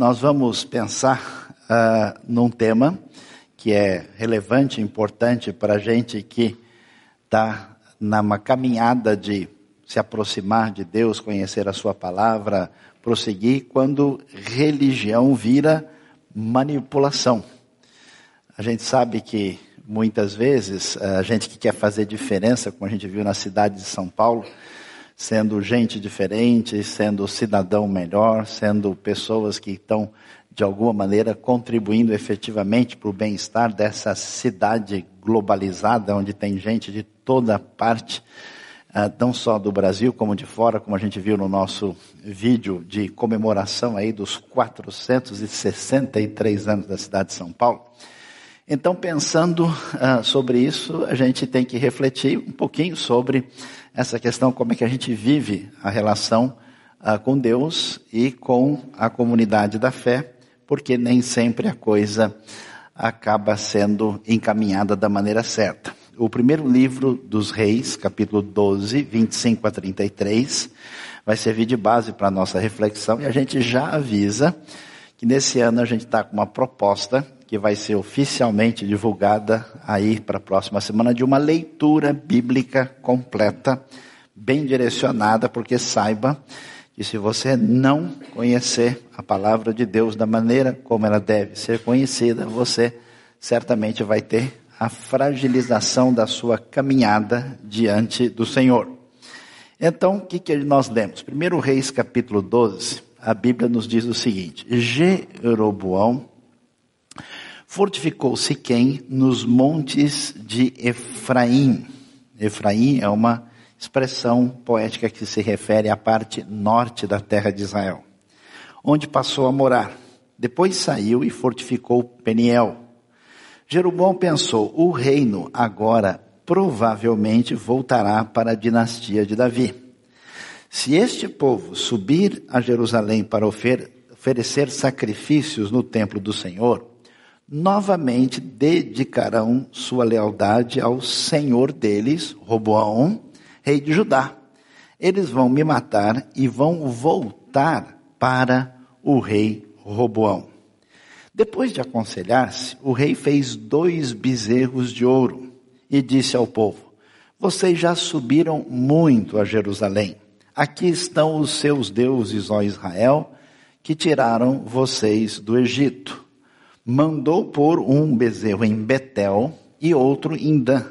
Nós vamos pensar uh, num tema que é relevante, importante para a gente que está numa caminhada de se aproximar de Deus, conhecer a Sua palavra, prosseguir, quando religião vira manipulação. A gente sabe que muitas vezes a gente que quer fazer diferença, como a gente viu na cidade de São Paulo, sendo gente diferente, sendo cidadão melhor, sendo pessoas que estão de alguma maneira contribuindo efetivamente para o bem-estar dessa cidade globalizada, onde tem gente de toda parte, não só do Brasil como de fora, como a gente viu no nosso vídeo de comemoração aí dos 463 anos da cidade de São Paulo. Então, pensando uh, sobre isso, a gente tem que refletir um pouquinho sobre essa questão, como é que a gente vive a relação uh, com Deus e com a comunidade da fé, porque nem sempre a coisa acaba sendo encaminhada da maneira certa. O primeiro livro dos Reis, capítulo 12, 25 a 33, vai servir de base para a nossa reflexão e a gente já avisa que nesse ano a gente está com uma proposta que vai ser oficialmente divulgada aí para a próxima semana de uma leitura bíblica completa, bem direcionada, porque saiba que se você não conhecer a palavra de Deus da maneira como ela deve ser conhecida, você certamente vai ter a fragilização da sua caminhada diante do Senhor. Então, o que, que nós lemos? Primeiro Reis capítulo 12, a Bíblia nos diz o seguinte, Jeroboão fortificou Siquém nos montes de Efraim. Efraim é uma expressão poética que se refere à parte norte da terra de Israel, onde passou a morar. Depois saiu e fortificou Peniel. Jeroboão pensou: o reino agora provavelmente voltará para a dinastia de Davi. Se este povo subir a Jerusalém para oferecer sacrifícios no templo do Senhor, novamente dedicarão sua lealdade ao Senhor deles, Roboão, rei de Judá. Eles vão me matar e vão voltar para o rei Roboão. Depois de aconselhar-se, o rei fez dois bezerros de ouro e disse ao povo: Vocês já subiram muito a Jerusalém. Aqui estão os seus deuses, ó Israel, que tiraram vocês do Egito mandou pôr um bezerro em Betel e outro em Dan.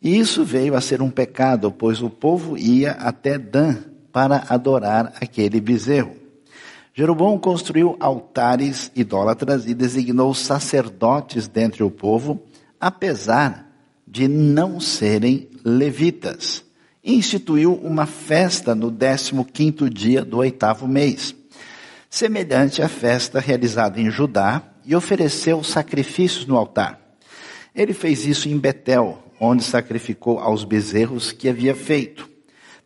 E isso veio a ser um pecado, pois o povo ia até Dan para adorar aquele bezerro. Jeroboão construiu altares idólatras e designou sacerdotes dentre o povo, apesar de não serem levitas. Instituiu uma festa no décimo quinto dia do oitavo mês, semelhante à festa realizada em Judá, e ofereceu sacrifícios no altar. Ele fez isso em Betel, onde sacrificou aos bezerros que havia feito.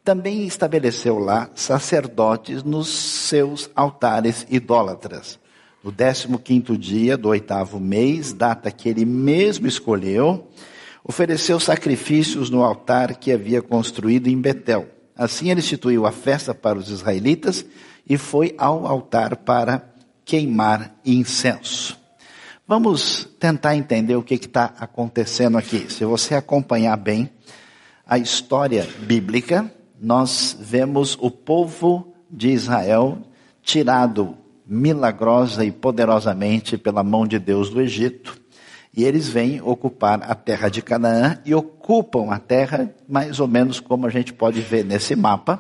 Também estabeleceu lá sacerdotes nos seus altares idólatras. No décimo quinto dia do oitavo mês, data que ele mesmo escolheu, ofereceu sacrifícios no altar que havia construído em Betel. Assim ele instituiu a festa para os israelitas e foi ao altar para queimar incenso. Vamos tentar entender o que está acontecendo aqui. Se você acompanhar bem a história bíblica, nós vemos o povo de Israel tirado milagrosa e poderosamente pela mão de Deus do Egito. E eles vêm ocupar a terra de Canaã e ocupam a terra mais ou menos como a gente pode ver nesse mapa,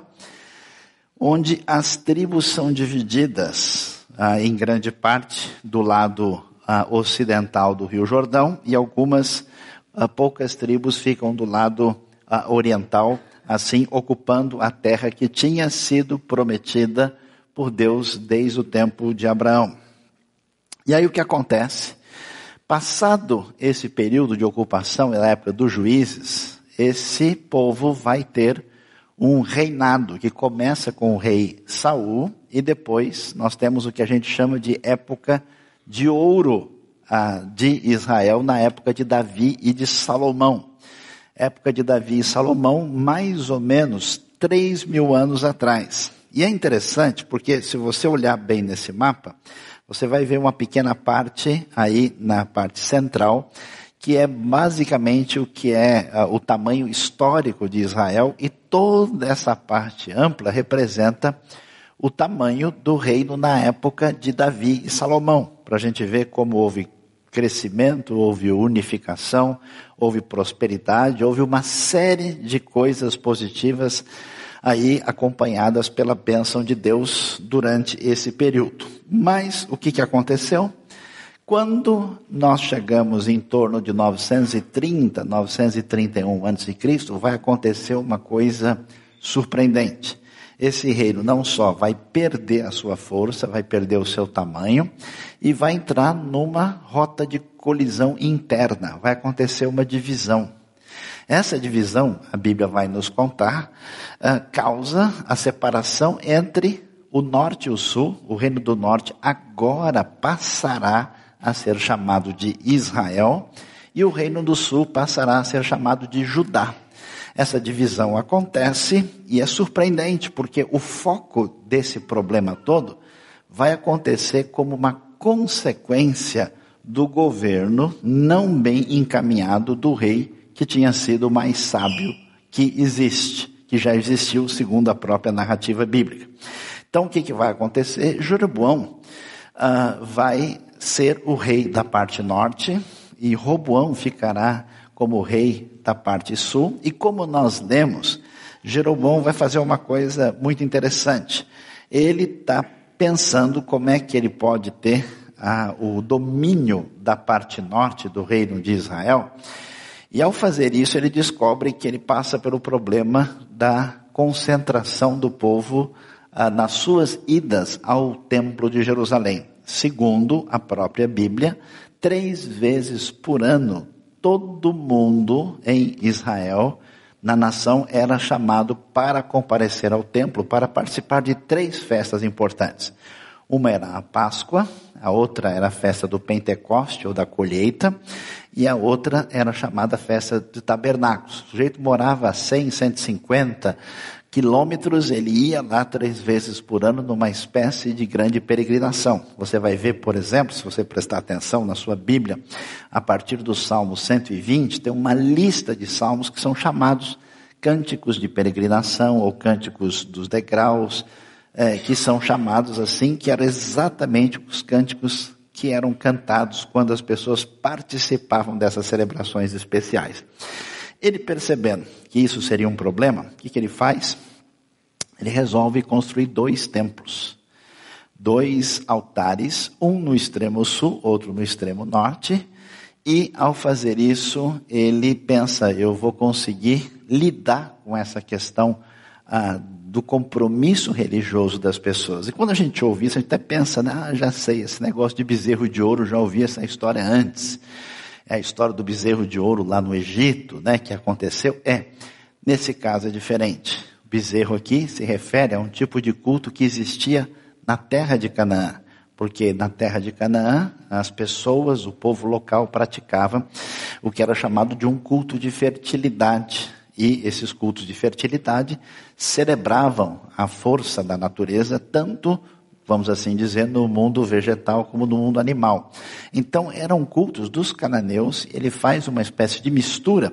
onde as tribos são divididas ah, em grande parte do lado ah, ocidental do Rio Jordão e algumas ah, poucas tribos ficam do lado ah, oriental, assim ocupando a terra que tinha sido prometida por Deus desde o tempo de Abraão. E aí o que acontece? Passado esse período de ocupação, na época dos juízes, esse povo vai ter um reinado que começa com o rei Saul e depois nós temos o que a gente chama de época de ouro de Israel na época de Davi e de Salomão. Época de Davi e Salomão, mais ou menos três mil anos atrás. E é interessante porque se você olhar bem nesse mapa, você vai ver uma pequena parte aí na parte central, que é basicamente o que é uh, o tamanho histórico de Israel, e toda essa parte ampla representa o tamanho do reino na época de Davi e Salomão, para a gente ver como houve crescimento, houve unificação, houve prosperidade, houve uma série de coisas positivas aí acompanhadas pela bênção de Deus durante esse período. Mas o que, que aconteceu? Quando nós chegamos em torno de 930, 931 a.C., vai acontecer uma coisa surpreendente. Esse reino não só vai perder a sua força, vai perder o seu tamanho e vai entrar numa rota de colisão interna, vai acontecer uma divisão. Essa divisão, a Bíblia vai nos contar, uh, causa a separação entre o norte e o sul. O reino do norte agora passará a ser chamado de Israel e o reino do sul passará a ser chamado de Judá. Essa divisão acontece e é surpreendente porque o foco desse problema todo vai acontecer como uma consequência do governo não bem encaminhado do rei que tinha sido o mais sábio que existe, que já existiu segundo a própria narrativa bíblica. Então o que, que vai acontecer? Jeroboão uh, vai ser o rei da parte norte e Roboão ficará como rei da parte sul. E como nós lemos, Jeroboão vai fazer uma coisa muito interessante. Ele está pensando como é que ele pode ter ah, o domínio da parte norte do reino de Israel e ao fazer isso, ele descobre que ele passa pelo problema da concentração do povo ah, nas suas idas ao Templo de Jerusalém. Segundo a própria Bíblia, três vezes por ano, todo mundo em Israel, na nação, era chamado para comparecer ao templo, para participar de três festas importantes. Uma era a Páscoa, a outra era a festa do Pentecoste ou da colheita, e a outra era chamada festa de tabernáculos. O sujeito morava a 100, 150 quilômetros, ele ia lá três vezes por ano numa espécie de grande peregrinação. Você vai ver, por exemplo, se você prestar atenção na sua Bíblia, a partir do Salmo 120, tem uma lista de salmos que são chamados cânticos de peregrinação ou cânticos dos degraus, é, que são chamados assim, que eram exatamente os cânticos que eram cantados quando as pessoas participavam dessas celebrações especiais. Ele percebendo que isso seria um problema, o que, que ele faz? Ele resolve construir dois templos, dois altares, um no extremo sul, outro no extremo norte, e ao fazer isso, ele pensa: eu vou conseguir lidar com essa questão ah, do compromisso religioso das pessoas. E quando a gente ouve isso, a gente até pensa, ah, já sei, esse negócio de bezerro de ouro, já ouvi essa história antes. É a história do bezerro de ouro lá no Egito, né, que aconteceu. É, nesse caso é diferente. O bezerro aqui se refere a um tipo de culto que existia na terra de Canaã. Porque na terra de Canaã, as pessoas, o povo local praticava o que era chamado de um culto de fertilidade e esses cultos de fertilidade celebravam a força da natureza, tanto, vamos assim dizer, no mundo vegetal como no mundo animal. Então, eram cultos dos cananeus, ele faz uma espécie de mistura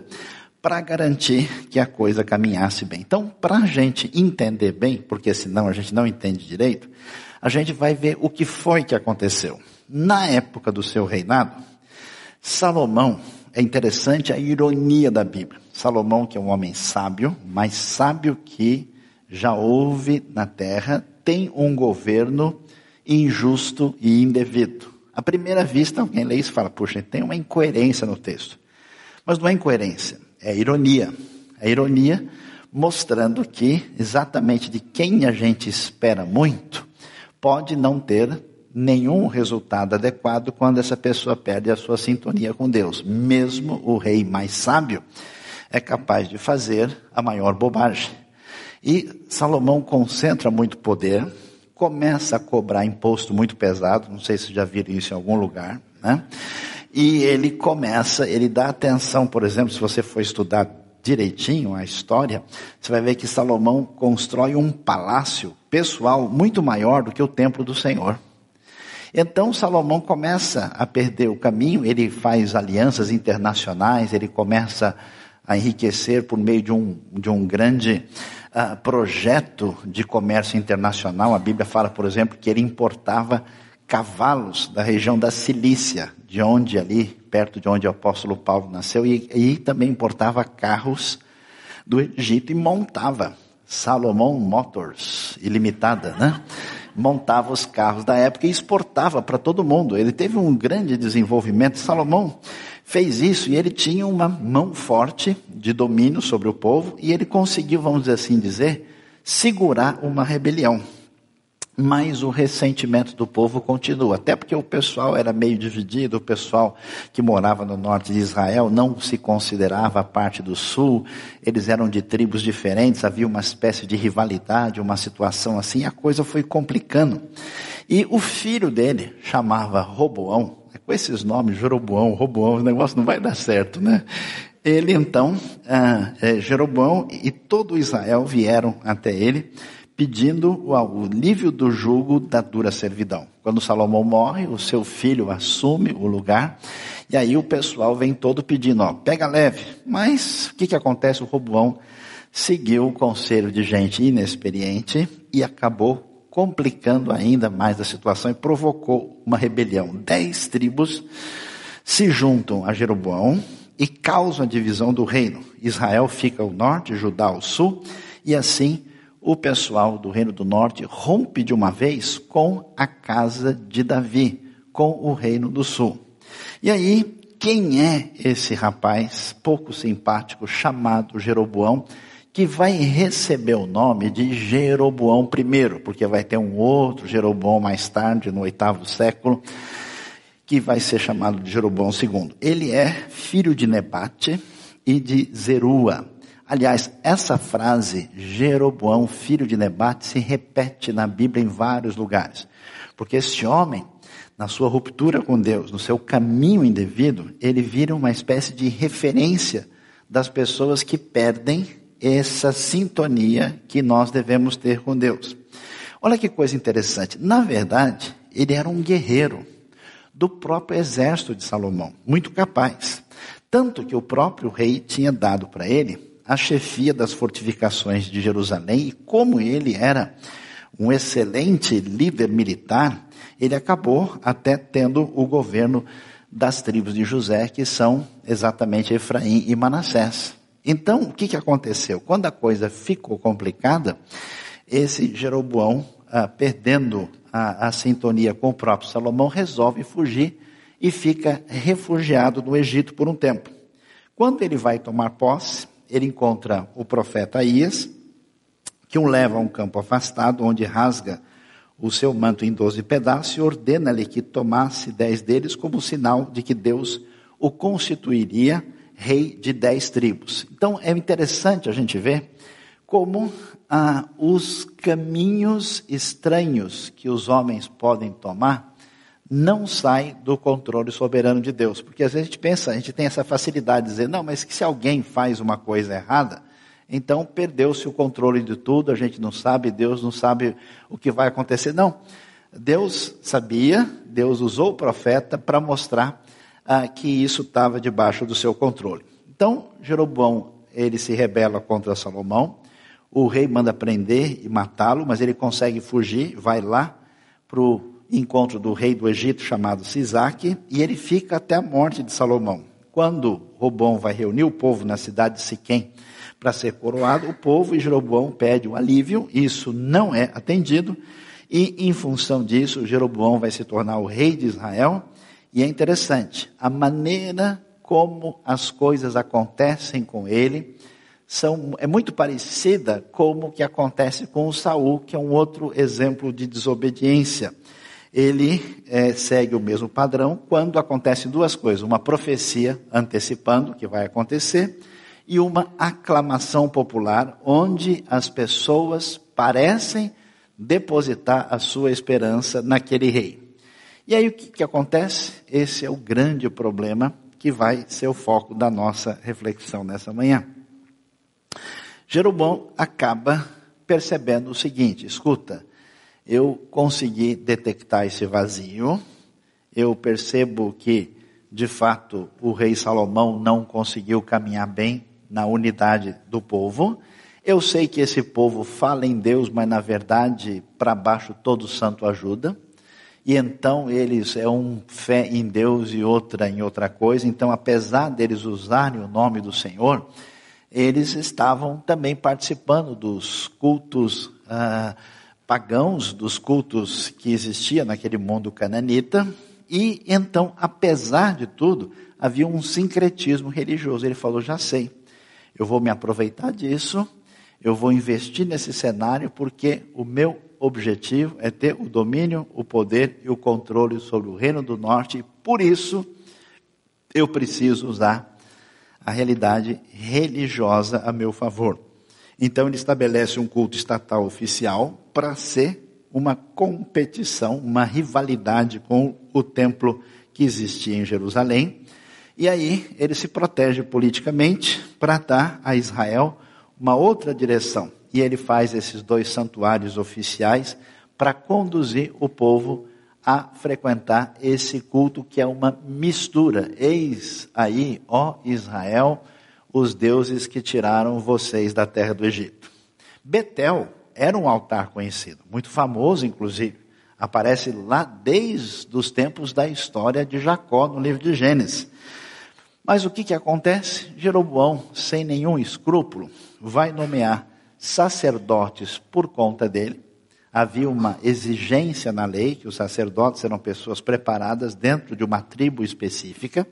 para garantir que a coisa caminhasse bem. Então, para a gente entender bem, porque senão a gente não entende direito, a gente vai ver o que foi que aconteceu. Na época do seu reinado, Salomão é interessante a ironia da Bíblia. Salomão, que é um homem sábio, mais sábio que já houve na terra, tem um governo injusto e indevido. À primeira vista, alguém lê isso e fala, puxa, tem uma incoerência no texto. Mas não é incoerência, é ironia. É ironia mostrando que exatamente de quem a gente espera muito, pode não ter nenhum resultado adequado quando essa pessoa perde a sua sintonia com Deus. Mesmo o rei mais sábio é capaz de fazer a maior bobagem. E Salomão concentra muito poder, começa a cobrar imposto muito pesado, não sei se já viram isso em algum lugar, né? E ele começa, ele dá atenção, por exemplo, se você for estudar direitinho a história, você vai ver que Salomão constrói um palácio pessoal muito maior do que o templo do Senhor. Então Salomão começa a perder o caminho, ele faz alianças internacionais, ele começa a enriquecer por meio de um, de um grande uh, projeto de comércio internacional. A Bíblia fala, por exemplo, que ele importava cavalos da região da Cilícia, de onde ali, perto de onde o apóstolo Paulo nasceu, e, e também importava carros do Egito e montava. Salomão Motors, ilimitada, né? Montava os carros da época e exportava para todo mundo. Ele teve um grande desenvolvimento. Salomão fez isso e ele tinha uma mão forte de domínio sobre o povo e ele conseguiu, vamos assim dizer, segurar uma rebelião mas o ressentimento do povo continua. Até porque o pessoal era meio dividido, o pessoal que morava no norte de Israel não se considerava parte do sul, eles eram de tribos diferentes, havia uma espécie de rivalidade, uma situação assim, a coisa foi complicando. E o filho dele chamava Roboão, com esses nomes, Jeroboão, Roboão, o negócio não vai dar certo, né? Ele então, ah, é, Jeroboão e todo Israel vieram até ele, pedindo o alívio do jugo da dura servidão. Quando Salomão morre, o seu filho assume o lugar, e aí o pessoal vem todo pedindo, ó, pega leve. Mas o que, que acontece? O Roboão seguiu o conselho de gente inexperiente e acabou complicando ainda mais a situação e provocou uma rebelião. Dez tribos se juntam a Jeroboão e causam a divisão do reino. Israel fica ao norte, Judá ao sul, e assim o pessoal do Reino do Norte rompe de uma vez com a casa de Davi, com o Reino do Sul. E aí, quem é esse rapaz pouco simpático chamado Jeroboão, que vai receber o nome de Jeroboão I, porque vai ter um outro Jeroboão mais tarde, no oitavo século, que vai ser chamado de Jeroboão II. Ele é filho de Nebate e de Zerua. Aliás, essa frase, Jeroboão, filho de Nebate, se repete na Bíblia em vários lugares. Porque esse homem, na sua ruptura com Deus, no seu caminho indevido, ele vira uma espécie de referência das pessoas que perdem essa sintonia que nós devemos ter com Deus. Olha que coisa interessante. Na verdade, ele era um guerreiro do próprio exército de Salomão, muito capaz. Tanto que o próprio rei tinha dado para ele a chefia das fortificações de Jerusalém e como ele era um excelente líder militar, ele acabou até tendo o governo das tribos de José, que são exatamente Efraim e Manassés. Então, o que, que aconteceu? Quando a coisa ficou complicada, esse Jeroboão, ah, perdendo a, a sintonia com o próprio Salomão, resolve fugir e fica refugiado no Egito por um tempo. Quando ele vai tomar posse, ele encontra o profeta Aías, que o leva a um campo afastado, onde rasga o seu manto em doze pedaços e ordena-lhe que tomasse dez deles como sinal de que Deus o constituiria rei de dez tribos. Então é interessante a gente ver como ah, os caminhos estranhos que os homens podem tomar não sai do controle soberano de Deus. Porque às vezes a gente pensa, a gente tem essa facilidade de dizer, não, mas se alguém faz uma coisa errada, então perdeu-se o controle de tudo, a gente não sabe, Deus não sabe o que vai acontecer. Não. Deus sabia, Deus usou o profeta para mostrar ah, que isso estava debaixo do seu controle. Então, Jeroboão, ele se rebela contra Salomão, o rei manda prender e matá-lo, mas ele consegue fugir, vai lá para o encontro do rei do Egito chamado Sisaque, e ele fica até a morte de Salomão. Quando Robão vai reunir o povo na cidade de Siquém para ser coroado, o povo e Jeroboão pede um alívio, isso não é atendido, e em função disso, Jeroboão vai se tornar o rei de Israel, e é interessante, a maneira como as coisas acontecem com ele são, é muito parecida como que acontece com o Saul, que é um outro exemplo de desobediência ele é, segue o mesmo padrão quando acontecem duas coisas: uma profecia antecipando o que vai acontecer e uma aclamação popular, onde as pessoas parecem depositar a sua esperança naquele rei. E aí o que, que acontece? Esse é o grande problema que vai ser o foco da nossa reflexão nessa manhã. Jeroboão acaba percebendo o seguinte: escuta, eu consegui detectar esse vazio, eu percebo que, de fato, o rei Salomão não conseguiu caminhar bem na unidade do povo. Eu sei que esse povo fala em Deus, mas na verdade, para baixo todo santo ajuda. E então eles é um fé em Deus e outra em outra coisa. Então, apesar deles usarem o nome do Senhor, eles estavam também participando dos cultos ah, pagãos, dos cultos que existia naquele mundo cananita. E então, apesar de tudo, havia um sincretismo religioso. Ele falou: já sei, eu vou me aproveitar disso, eu vou investir nesse cenário, porque o meu objetivo é ter o domínio, o poder e o controle sobre o Reino do Norte, e por isso eu preciso usar a realidade religiosa a meu favor. Então ele estabelece um culto estatal oficial para ser uma competição, uma rivalidade com o templo que existia em Jerusalém. E aí ele se protege politicamente para dar a Israel uma outra direção. E ele faz esses dois santuários oficiais para conduzir o povo a frequentar esse culto que é uma mistura. Eis aí, ó Israel, os deuses que tiraram vocês da terra do Egito. Betel era um altar conhecido, muito famoso inclusive. Aparece lá desde os tempos da história de Jacó no livro de Gênesis. Mas o que, que acontece? Jeroboão, sem nenhum escrúpulo, vai nomear sacerdotes por conta dele, havia uma exigência na lei que os sacerdotes eram pessoas preparadas dentro de uma tribo específica,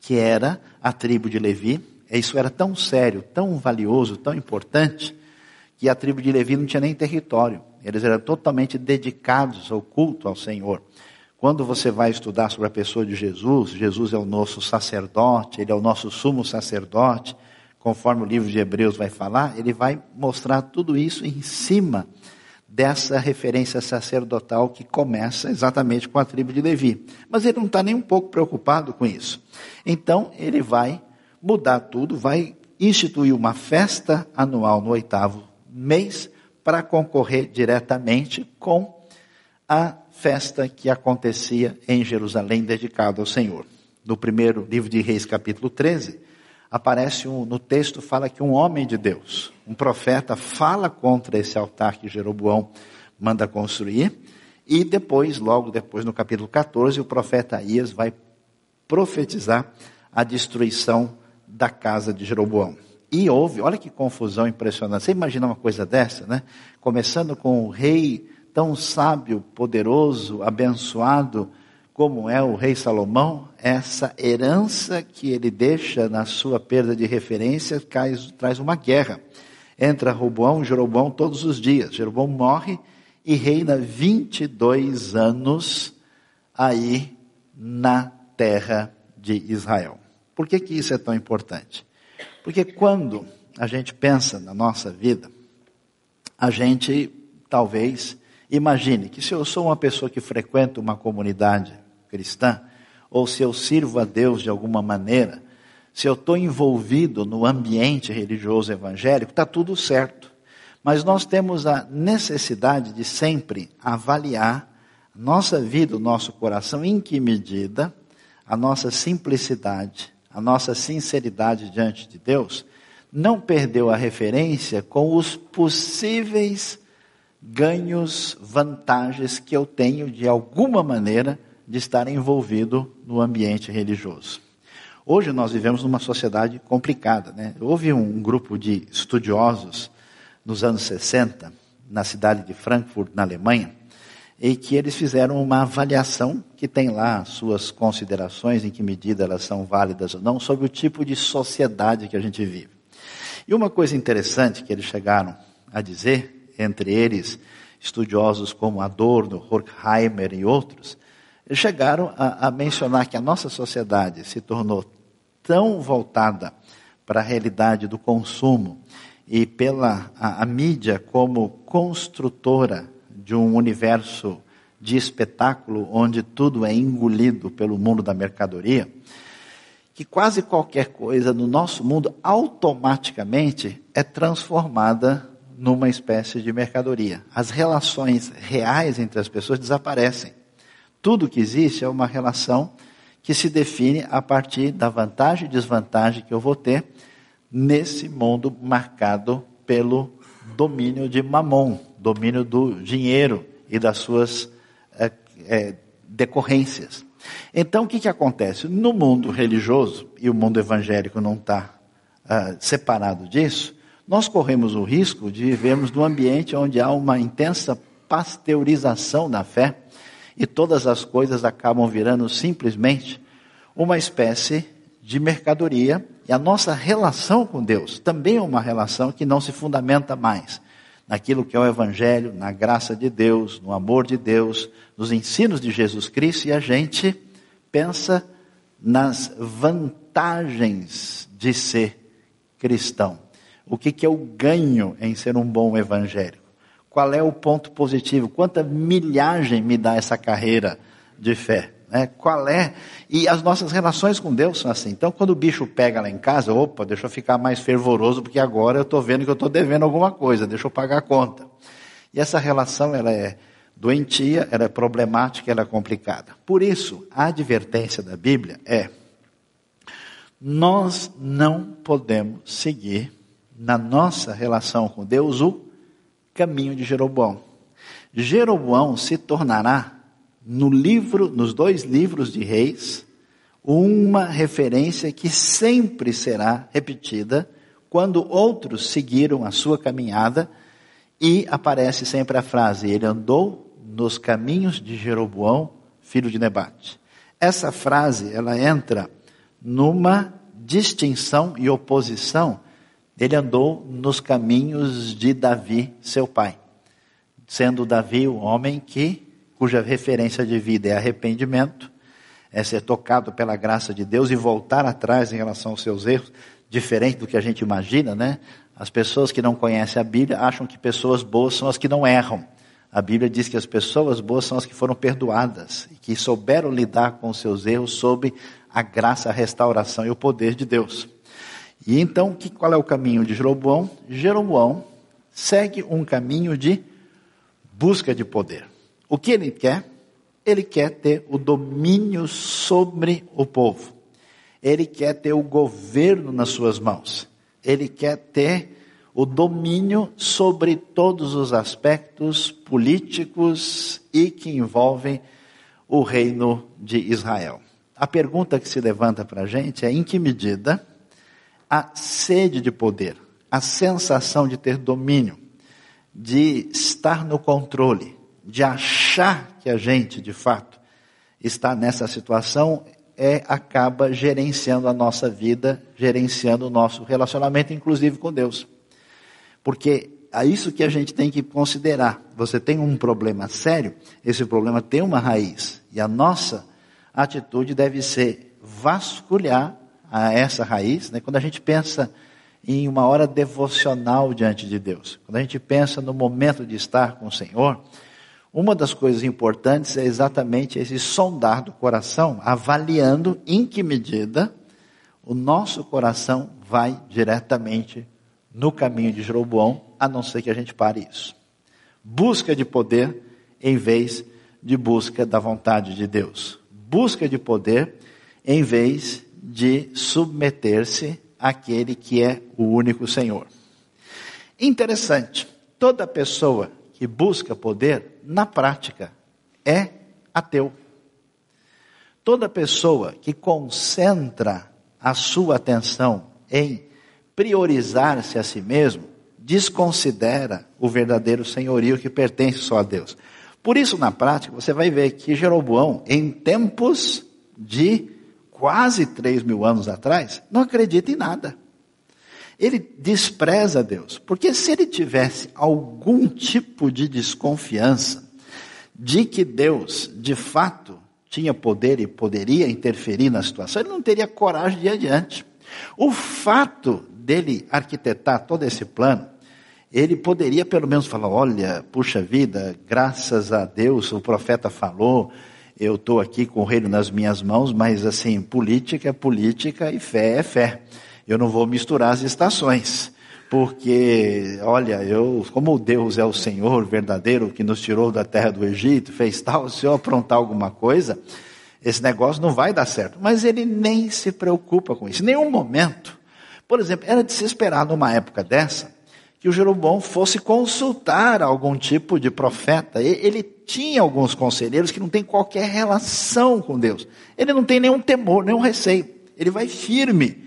que era a tribo de Levi. Isso era tão sério, tão valioso, tão importante, que a tribo de Levi não tinha nem território. Eles eram totalmente dedicados ao culto ao Senhor. Quando você vai estudar sobre a pessoa de Jesus, Jesus é o nosso sacerdote, ele é o nosso sumo sacerdote, conforme o livro de Hebreus vai falar, ele vai mostrar tudo isso em cima dessa referência sacerdotal que começa exatamente com a tribo de Levi. Mas ele não está nem um pouco preocupado com isso. Então ele vai mudar tudo, vai instituir uma festa anual no oitavo mês para concorrer diretamente com a festa que acontecia em Jerusalém dedicada ao Senhor. No primeiro livro de Reis, capítulo 13, aparece um, no texto, fala que um homem de Deus, um profeta, fala contra esse altar que Jeroboão manda construir, e depois, logo depois, no capítulo 14, o profeta Ias vai profetizar a destruição da casa de Jeroboão. E houve, olha que confusão impressionante. Você imagina uma coisa dessa, né? Começando com o rei tão sábio, poderoso, abençoado, como é o rei Salomão, essa herança que ele deixa na sua perda de referência traz, uma guerra. Entra Roboão e Jeroboão todos os dias. Jeroboão morre e reina 22 anos aí na terra de Israel. Por que, que isso é tão importante? Porque quando a gente pensa na nossa vida, a gente talvez imagine que se eu sou uma pessoa que frequenta uma comunidade cristã, ou se eu sirvo a Deus de alguma maneira, se eu estou envolvido no ambiente religioso evangélico, está tudo certo. Mas nós temos a necessidade de sempre avaliar nossa vida, o nosso coração, em que medida a nossa simplicidade, a nossa sinceridade diante de Deus, não perdeu a referência com os possíveis ganhos, vantagens que eu tenho de alguma maneira de estar envolvido no ambiente religioso. Hoje nós vivemos numa sociedade complicada. Né? Houve um grupo de estudiosos nos anos 60, na cidade de Frankfurt, na Alemanha, e que eles fizeram uma avaliação que tem lá suas considerações, em que medida elas são válidas ou não, sobre o tipo de sociedade que a gente vive. E uma coisa interessante que eles chegaram a dizer, entre eles estudiosos como Adorno, Horkheimer e outros, chegaram a, a mencionar que a nossa sociedade se tornou tão voltada para a realidade do consumo e pela a, a, mídia como construtora de um universo de espetáculo onde tudo é engolido pelo mundo da mercadoria, que quase qualquer coisa no nosso mundo automaticamente é transformada numa espécie de mercadoria. As relações reais entre as pessoas desaparecem. Tudo que existe é uma relação que se define a partir da vantagem e desvantagem que eu vou ter nesse mundo marcado pelo domínio de mamon, domínio do dinheiro e das suas é, é, decorrências. Então, o que, que acontece? No mundo religioso, e o mundo evangélico não está ah, separado disso, nós corremos o risco de vivermos num ambiente onde há uma intensa pasteurização da fé e todas as coisas acabam virando simplesmente uma espécie de mercadoria e a nossa relação com Deus também é uma relação que não se fundamenta mais naquilo que é o Evangelho, na graça de Deus, no amor de Deus, nos ensinos de Jesus Cristo e a gente pensa nas vantagens de ser cristão. O que, que eu ganho em ser um bom evangélico? Qual é o ponto positivo? Quanta milhagem me dá essa carreira de fé? Né? Qual é? E as nossas relações com Deus são assim. Então, quando o bicho pega lá em casa, opa, deixa eu ficar mais fervoroso, porque agora eu estou vendo que eu estou devendo alguma coisa, deixa eu pagar a conta. E essa relação, ela é doentia, ela é problemática, ela é complicada. Por isso, a advertência da Bíblia é: nós não podemos seguir na nossa relação com Deus o caminho de Jeroboão. Jeroboão se tornará no livro, nos dois livros de Reis, uma referência que sempre será repetida quando outros seguiram a sua caminhada e aparece sempre a frase: ele andou nos caminhos de Jeroboão, filho de Nebate. Essa frase, ela entra numa distinção e oposição ele andou nos caminhos de Davi, seu pai. Sendo Davi o homem que, cuja referência de vida é arrependimento, é ser tocado pela graça de Deus e voltar atrás em relação aos seus erros, diferente do que a gente imagina, né? As pessoas que não conhecem a Bíblia acham que pessoas boas são as que não erram. A Bíblia diz que as pessoas boas são as que foram perdoadas e que souberam lidar com seus erros sob a graça, a restauração e o poder de Deus. E então, que, qual é o caminho de Jeroboão? Jeroboão segue um caminho de busca de poder. O que ele quer? Ele quer ter o domínio sobre o povo. Ele quer ter o governo nas suas mãos. Ele quer ter o domínio sobre todos os aspectos políticos e que envolvem o reino de Israel. A pergunta que se levanta para a gente é: em que medida a sede de poder, a sensação de ter domínio, de estar no controle, de achar que a gente, de fato, está nessa situação, é, acaba gerenciando a nossa vida, gerenciando o nosso relacionamento, inclusive com Deus. Porque é isso que a gente tem que considerar. Você tem um problema sério, esse problema tem uma raiz. E a nossa atitude deve ser vasculhar a essa raiz, né? quando a gente pensa em uma hora devocional diante de Deus, quando a gente pensa no momento de estar com o Senhor, uma das coisas importantes é exatamente esse sondar do coração, avaliando em que medida o nosso coração vai diretamente no caminho de Jeroboão, a não ser que a gente pare isso. Busca de poder em vez de busca da vontade de Deus. Busca de poder em vez de submeter-se àquele que é o único Senhor. Interessante, toda pessoa que busca poder, na prática, é ateu. Toda pessoa que concentra a sua atenção em priorizar-se a si mesmo, desconsidera o verdadeiro senhorio que pertence só a Deus. Por isso, na prática, você vai ver que Jeroboão, em tempos de quase três mil anos atrás, não acredita em nada. Ele despreza Deus, porque se ele tivesse algum tipo de desconfiança de que Deus, de fato, tinha poder e poderia interferir na situação, ele não teria coragem de ir adiante. O fato dele arquitetar todo esse plano, ele poderia pelo menos falar: olha, puxa vida, graças a Deus o profeta falou, eu estou aqui com o reino nas minhas mãos, mas assim, política é política e fé é fé. Eu não vou misturar as estações, porque, olha, eu, como Deus é o Senhor verdadeiro que nos tirou da terra do Egito, fez tal, se eu aprontar alguma coisa, esse negócio não vai dar certo. Mas ele nem se preocupa com isso, em nenhum momento. Por exemplo, era de se esperar numa época dessa, que o Jeroboão fosse consultar algum tipo de profeta. Ele tinha alguns conselheiros que não têm qualquer relação com Deus. Ele não tem nenhum temor, nenhum receio. Ele vai firme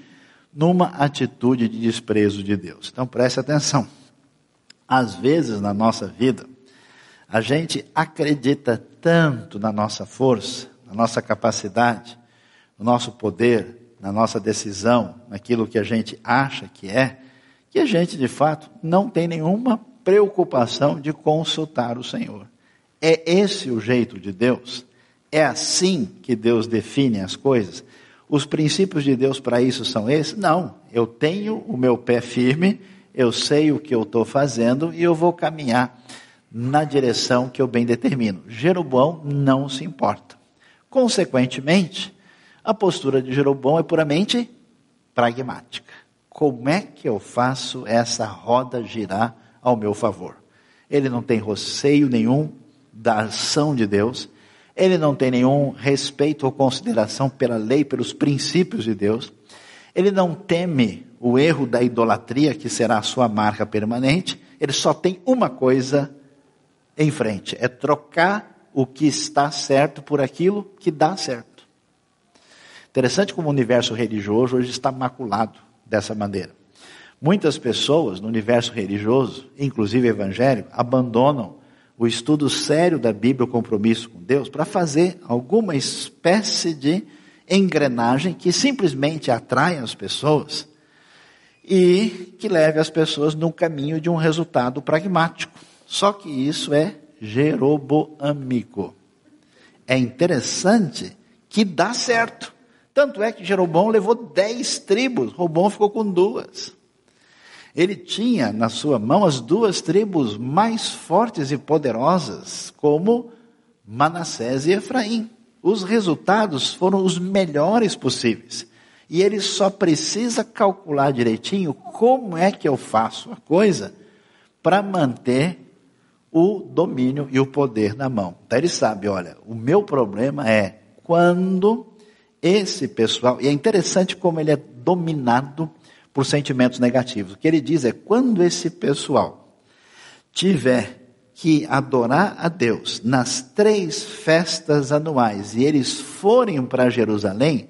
numa atitude de desprezo de Deus. Então preste atenção. Às vezes na nossa vida, a gente acredita tanto na nossa força, na nossa capacidade, no nosso poder, na nossa decisão, naquilo que a gente acha que é, que a gente de fato não tem nenhuma preocupação de consultar o Senhor. É esse o jeito de Deus? É assim que Deus define as coisas? Os princípios de Deus para isso são esses? Não. Eu tenho o meu pé firme, eu sei o que eu estou fazendo e eu vou caminhar na direção que eu bem determino. Jeroboão não se importa. Consequentemente, a postura de Jeroboão é puramente pragmática como é que eu faço essa roda girar ao meu favor? Ele não tem receio nenhum da ação de Deus, ele não tem nenhum respeito ou consideração pela lei, pelos princípios de Deus, ele não teme o erro da idolatria, que será a sua marca permanente, ele só tem uma coisa em frente: é trocar o que está certo por aquilo que dá certo. Interessante como o universo religioso hoje está maculado dessa maneira. Muitas pessoas no universo religioso, inclusive evangélico, abandonam o estudo sério da Bíblia, o compromisso com Deus, para fazer alguma espécie de engrenagem que simplesmente atrai as pessoas e que leve as pessoas no caminho de um resultado pragmático. Só que isso é jeroboâmico. É interessante que dá certo. Tanto é que Jeroboão levou dez tribos, Robão ficou com duas. Ele tinha na sua mão as duas tribos mais fortes e poderosas, como Manassés e Efraim. Os resultados foram os melhores possíveis. E ele só precisa calcular direitinho como é que eu faço a coisa para manter o domínio e o poder na mão. Então ele sabe, olha, o meu problema é quando esse pessoal, e é interessante como ele é dominado por sentimentos negativos. O que ele diz é: quando esse pessoal tiver que adorar a Deus nas três festas anuais e eles forem para Jerusalém,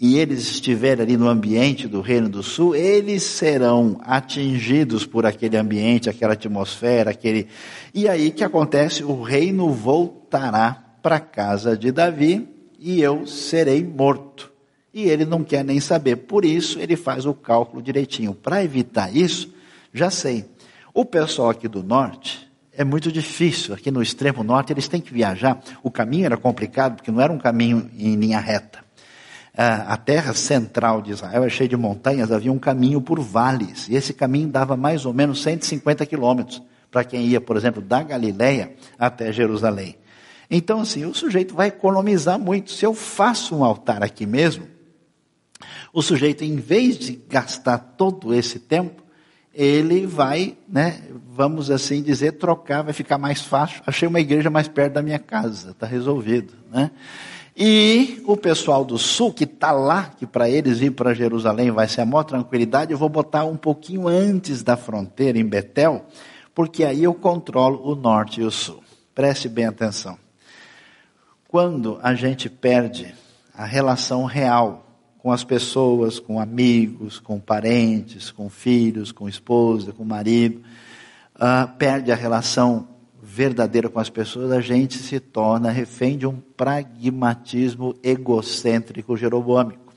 e eles estiverem ali no ambiente do Reino do Sul, eles serão atingidos por aquele ambiente, aquela atmosfera, aquele. E aí que acontece? O reino voltará para a casa de Davi e eu serei morto. E ele não quer nem saber. Por isso, ele faz o cálculo direitinho. Para evitar isso, já sei. O pessoal aqui do norte é muito difícil. Aqui no extremo norte, eles têm que viajar. O caminho era complicado, porque não era um caminho em linha reta. Ah, a terra central de Israel é cheia de montanhas, havia um caminho por vales. E esse caminho dava mais ou menos 150 quilômetros para quem ia, por exemplo, da Galileia até Jerusalém. Então, assim, o sujeito vai economizar muito. Se eu faço um altar aqui mesmo, o sujeito, em vez de gastar todo esse tempo, ele vai, né, vamos assim dizer, trocar, vai ficar mais fácil. Achei uma igreja mais perto da minha casa, está resolvido, né? E o pessoal do sul, que está lá, que para eles ir para Jerusalém vai ser a maior tranquilidade, eu vou botar um pouquinho antes da fronteira, em Betel, porque aí eu controlo o norte e o sul. Preste bem atenção. Quando a gente perde a relação real com as pessoas, com amigos, com parentes, com filhos, com esposa, com marido, uh, perde a relação verdadeira com as pessoas, a gente se torna refém de um pragmatismo egocêntrico jeroboâmico.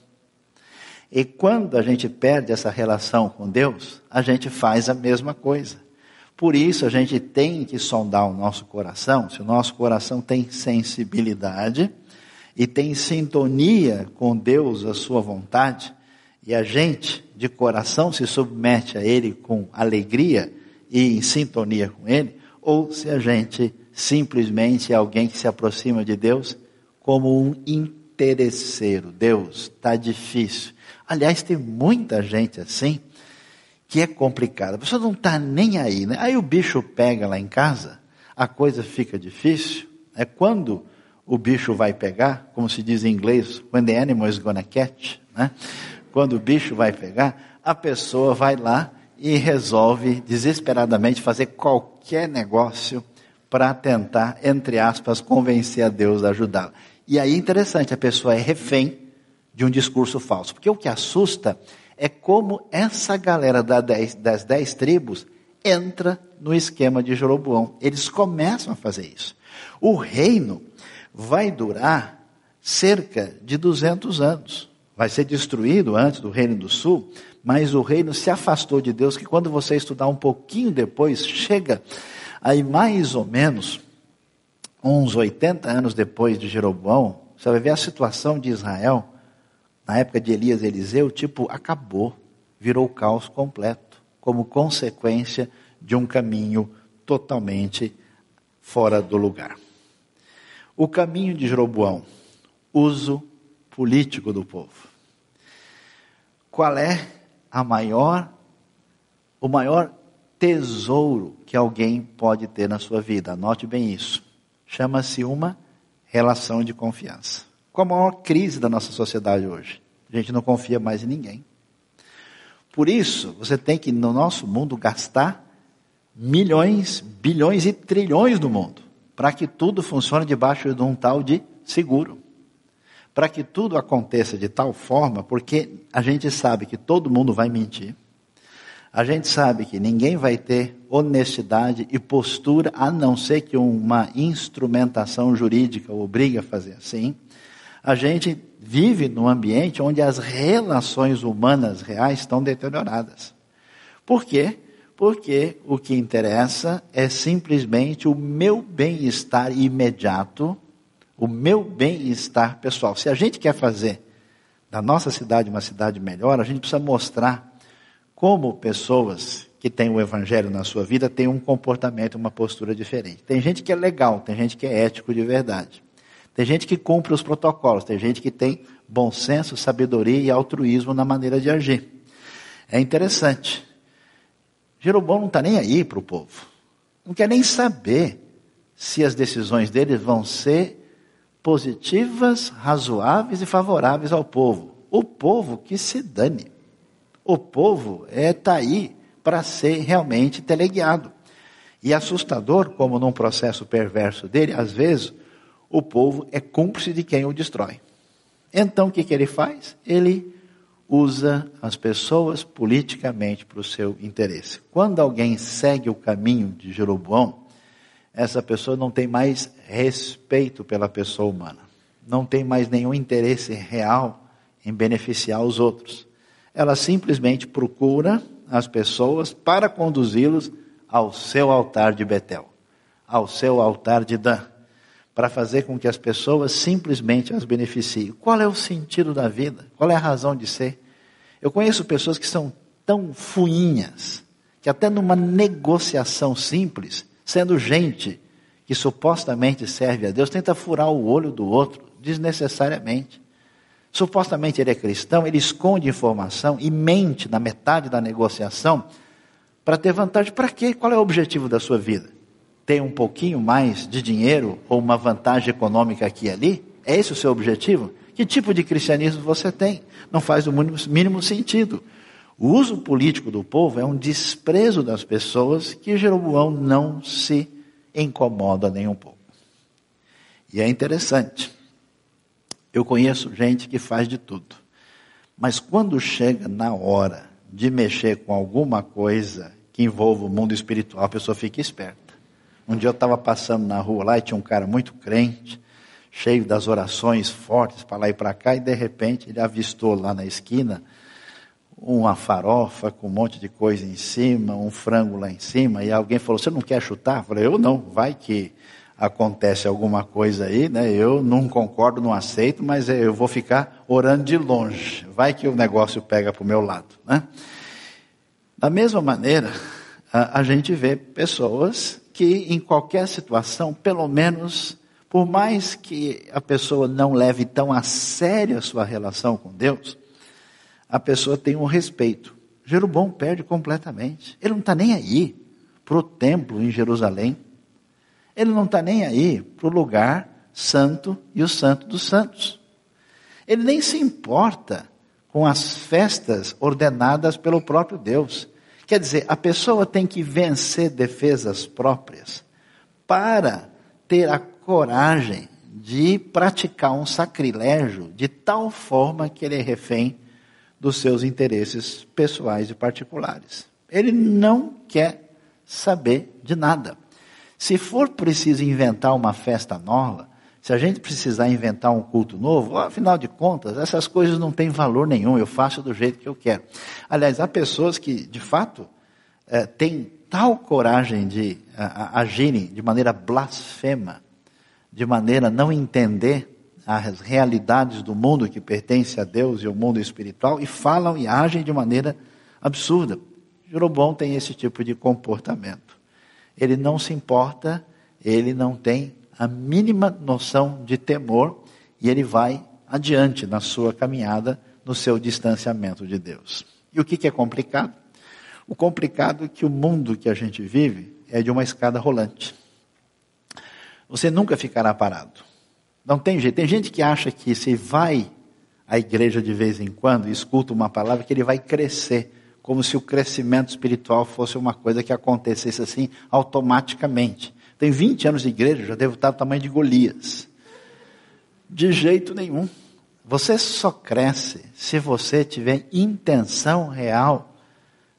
E quando a gente perde essa relação com Deus, a gente faz a mesma coisa. Por isso a gente tem que sondar o nosso coração, se o nosso coração tem sensibilidade e tem sintonia com Deus, a sua vontade, e a gente de coração se submete a Ele com alegria e em sintonia com Ele, ou se a gente simplesmente é alguém que se aproxima de Deus como um interesseiro. Deus, está difícil. Aliás, tem muita gente assim que é complicada. A pessoa não está nem aí, né? Aí o bicho pega lá em casa, a coisa fica difícil. É quando o bicho vai pegar, como se diz em inglês, when the animal is gonna catch, né? Quando o bicho vai pegar, a pessoa vai lá e resolve desesperadamente fazer qualquer negócio para tentar, entre aspas, convencer a Deus a ajudá-la. E aí interessante, a pessoa é refém de um discurso falso. Porque o que assusta é como essa galera das dez tribos entra no esquema de Jeroboão. Eles começam a fazer isso. O reino vai durar cerca de 200 anos. Vai ser destruído antes do reino do sul, mas o reino se afastou de Deus, que quando você estudar um pouquinho depois, chega aí mais ou menos uns 80 anos depois de Jeroboão, você vai ver a situação de Israel, na época de Elias e Eliseu, tipo, acabou, virou caos completo, como consequência de um caminho totalmente fora do lugar. O caminho de Jeroboão, uso político do povo. Qual é a maior, o maior tesouro que alguém pode ter na sua vida? Anote bem isso. Chama-se uma relação de confiança. Qual a maior crise da nossa sociedade hoje? A gente não confia mais em ninguém. Por isso, você tem que, no nosso mundo, gastar milhões, bilhões e trilhões no mundo, para que tudo funcione debaixo de um tal de seguro para que tudo aconteça de tal forma, porque a gente sabe que todo mundo vai mentir, a gente sabe que ninguém vai ter honestidade e postura, a não ser que uma instrumentação jurídica obrigue a fazer assim. A gente vive num ambiente onde as relações humanas reais estão deterioradas. Por quê? Porque o que interessa é simplesmente o meu bem-estar imediato o meu bem-estar pessoal. Se a gente quer fazer da nossa cidade uma cidade melhor, a gente precisa mostrar como pessoas que têm o evangelho na sua vida têm um comportamento, uma postura diferente. Tem gente que é legal, tem gente que é ético de verdade. Tem gente que cumpre os protocolos, tem gente que tem bom senso, sabedoria e altruísmo na maneira de agir. É interessante. Jeroboão não está nem aí para o povo. Não quer nem saber se as decisões dele vão ser positivas, razoáveis e favoráveis ao povo. O povo que se dane. O povo está é, tá aí para ser realmente teleguiado. E assustador, como num processo perverso dele, às vezes o povo é cúmplice de quem o destrói. Então o que, que ele faz? Ele usa as pessoas politicamente para o seu interesse. Quando alguém segue o caminho de Jeroboão, essa pessoa não tem mais respeito pela pessoa humana, não tem mais nenhum interesse real em beneficiar os outros. Ela simplesmente procura as pessoas para conduzi-los ao seu altar de Betel, ao seu altar de Dan, para fazer com que as pessoas simplesmente as beneficiem. Qual é o sentido da vida? Qual é a razão de ser? Eu conheço pessoas que são tão fuinhas que até numa negociação simples sendo gente que supostamente serve a Deus, tenta furar o olho do outro desnecessariamente. Supostamente ele é cristão, ele esconde informação e mente na metade da negociação para ter vantagem. Para quê? Qual é o objetivo da sua vida? Ter um pouquinho mais de dinheiro ou uma vantagem econômica aqui e ali? É esse o seu objetivo? Que tipo de cristianismo você tem? Não faz o mínimo, mínimo sentido. O uso político do povo é um desprezo das pessoas que Jeroboão não se incomoda nem um pouco. E é interessante. Eu conheço gente que faz de tudo. Mas quando chega na hora de mexer com alguma coisa que envolva o mundo espiritual, a pessoa fica esperta. Um dia eu estava passando na rua lá e tinha um cara muito crente, cheio das orações fortes para lá e para cá, e de repente ele avistou lá na esquina uma farofa com um monte de coisa em cima, um frango lá em cima, e alguém falou: Você não quer chutar? Eu falei: Eu não, vai que acontece alguma coisa aí, né? Eu não concordo, não aceito, mas eu vou ficar orando de longe, vai que o negócio pega para o meu lado, né? Da mesma maneira, a, a gente vê pessoas que em qualquer situação, pelo menos Por mais que a pessoa não leve tão a sério a sua relação com Deus, a pessoa tem um respeito. Jeroboão perde completamente. Ele não está nem aí para o templo em Jerusalém. Ele não está nem aí para o lugar santo e o santo dos santos. Ele nem se importa com as festas ordenadas pelo próprio Deus. Quer dizer, a pessoa tem que vencer defesas próprias para ter a coragem de praticar um sacrilégio de tal forma que ele é refém dos seus interesses pessoais e particulares. Ele não quer saber de nada. Se for preciso inventar uma festa nova, se a gente precisar inventar um culto novo, afinal de contas, essas coisas não têm valor nenhum, eu faço do jeito que eu quero. Aliás, há pessoas que, de fato, é, têm tal coragem de a, agirem de maneira blasfema, de maneira não entender as realidades do mundo que pertence a Deus e o mundo espiritual, e falam e agem de maneira absurda. Jeroboão tem esse tipo de comportamento. Ele não se importa, ele não tem a mínima noção de temor e ele vai adiante na sua caminhada, no seu distanciamento de Deus. E o que, que é complicado? O complicado é que o mundo que a gente vive é de uma escada rolante. Você nunca ficará parado. Não tem jeito. Tem gente que acha que se vai à igreja de vez em quando e escuta uma palavra, que ele vai crescer, como se o crescimento espiritual fosse uma coisa que acontecesse assim automaticamente. Tem 20 anos de igreja, já devo estar do tamanho de Golias. De jeito nenhum. Você só cresce se você tiver intenção real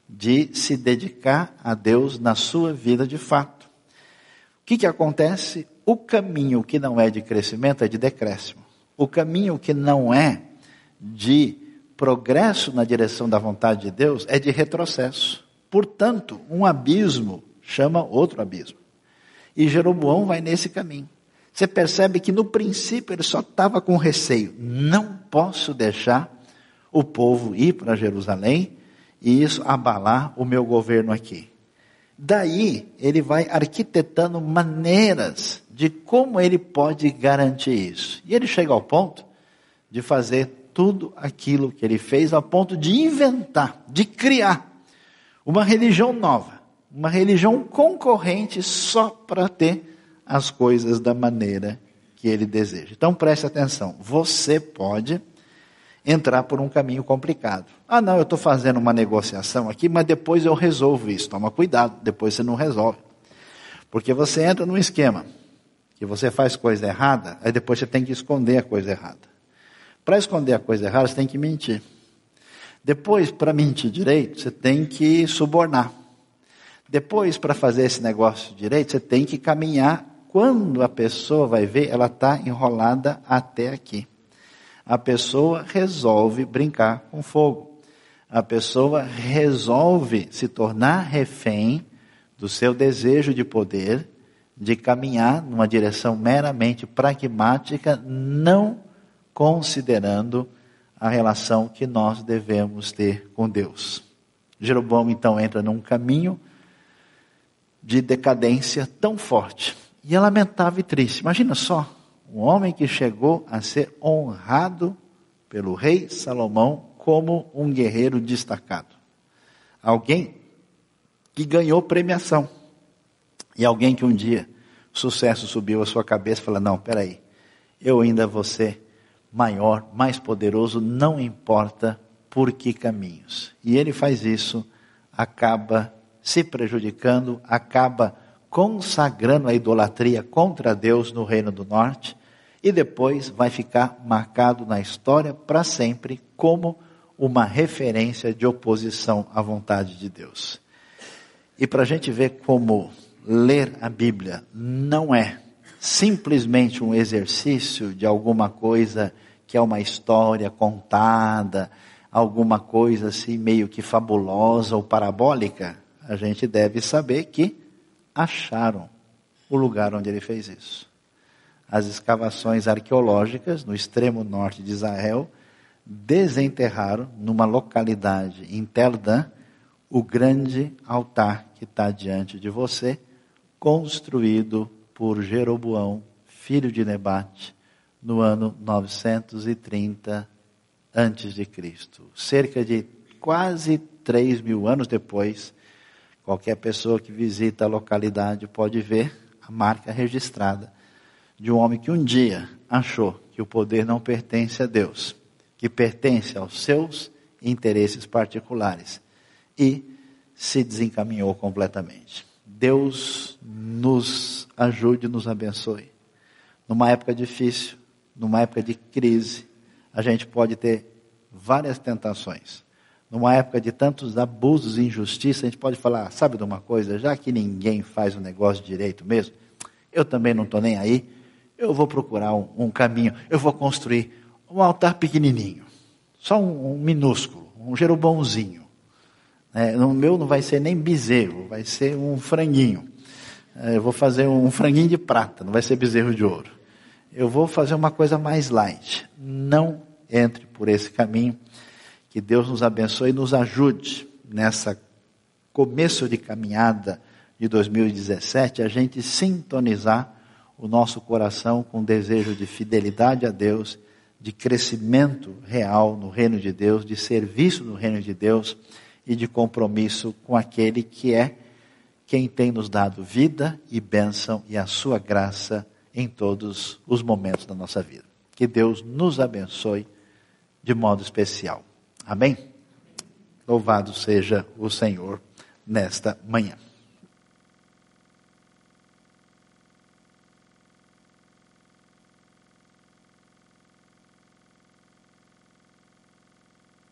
de se dedicar a Deus na sua vida de fato. O que, que acontece? O caminho que não é de crescimento é de decréscimo. O caminho que não é de progresso na direção da vontade de Deus é de retrocesso. Portanto, um abismo chama outro abismo. E Jeroboão vai nesse caminho. Você percebe que no princípio ele só estava com receio. Não posso deixar o povo ir para Jerusalém e isso abalar o meu governo aqui. Daí ele vai arquitetando maneiras de como ele pode garantir isso. E ele chega ao ponto de fazer tudo aquilo que ele fez, ao ponto de inventar, de criar uma religião nova uma religião concorrente só para ter as coisas da maneira que ele deseja. Então preste atenção, você pode entrar por um caminho complicado. Ah, não, eu estou fazendo uma negociação aqui, mas depois eu resolvo isso. Toma cuidado, depois você não resolve. Porque você entra num esquema que você faz coisa errada, aí depois você tem que esconder a coisa errada. Para esconder a coisa errada, você tem que mentir. Depois, para mentir direito, você tem que subornar. Depois, para fazer esse negócio direito, você tem que caminhar. Quando a pessoa vai ver, ela está enrolada até aqui. A pessoa resolve brincar com fogo. A pessoa resolve se tornar refém do seu desejo de poder, de caminhar numa direção meramente pragmática, não considerando a relação que nós devemos ter com Deus. Jeroboão então entra num caminho de decadência tão forte. E é lamentável e triste. Imagina só, um homem que chegou a ser honrado pelo rei Salomão como um guerreiro destacado. Alguém que ganhou premiação. E alguém que um dia o sucesso subiu à sua cabeça e falou: Não, peraí, eu ainda vou ser maior, mais poderoso, não importa por que caminhos. E ele faz isso, acaba se prejudicando, acaba consagrando a idolatria contra Deus no Reino do Norte e depois vai ficar marcado na história para sempre como uma referência de oposição à vontade de Deus. E para a gente ver como ler a Bíblia não é simplesmente um exercício de alguma coisa que é uma história contada, alguma coisa assim meio que fabulosa ou parabólica, a gente deve saber que acharam o lugar onde ele fez isso. As escavações arqueológicas no extremo norte de Israel desenterraram numa localidade em Tel Dan o grande altar que está diante de você, construído por Jeroboão, filho de Nebate, no ano 930 antes de Cristo. Cerca de quase 3 mil anos depois, qualquer pessoa que visita a localidade pode ver a marca registrada de um homem que um dia achou que o poder não pertence a Deus, que pertence aos seus interesses particulares e se desencaminhou completamente. Deus nos ajude, nos abençoe. Numa época difícil, numa época de crise, a gente pode ter várias tentações. Numa época de tantos abusos e injustiça, a gente pode falar, sabe de uma coisa, já que ninguém faz o negócio direito mesmo, eu também não estou nem aí, eu vou procurar um, um, caminho, eu vou construir um altar pequenininho, só um, um minúsculo, um jerubãozinho. É, o meu não vai ser nem bezerro, vai ser um franguinho. É, eu vou fazer um franguinho de prata, não vai ser bezerro de ouro. Eu vou fazer uma coisa mais light. Não entre por esse caminho. Que Deus nos abençoe e nos ajude nessa começo de caminhada de 2017 a gente sintonizar o nosso coração com desejo de fidelidade a Deus, de crescimento real no reino de Deus, de serviço no reino de Deus e de compromisso com aquele que é quem tem nos dado vida e bênção e a sua graça em todos os momentos da nossa vida. Que Deus nos abençoe de modo especial. Amém? Louvado seja o Senhor nesta manhã.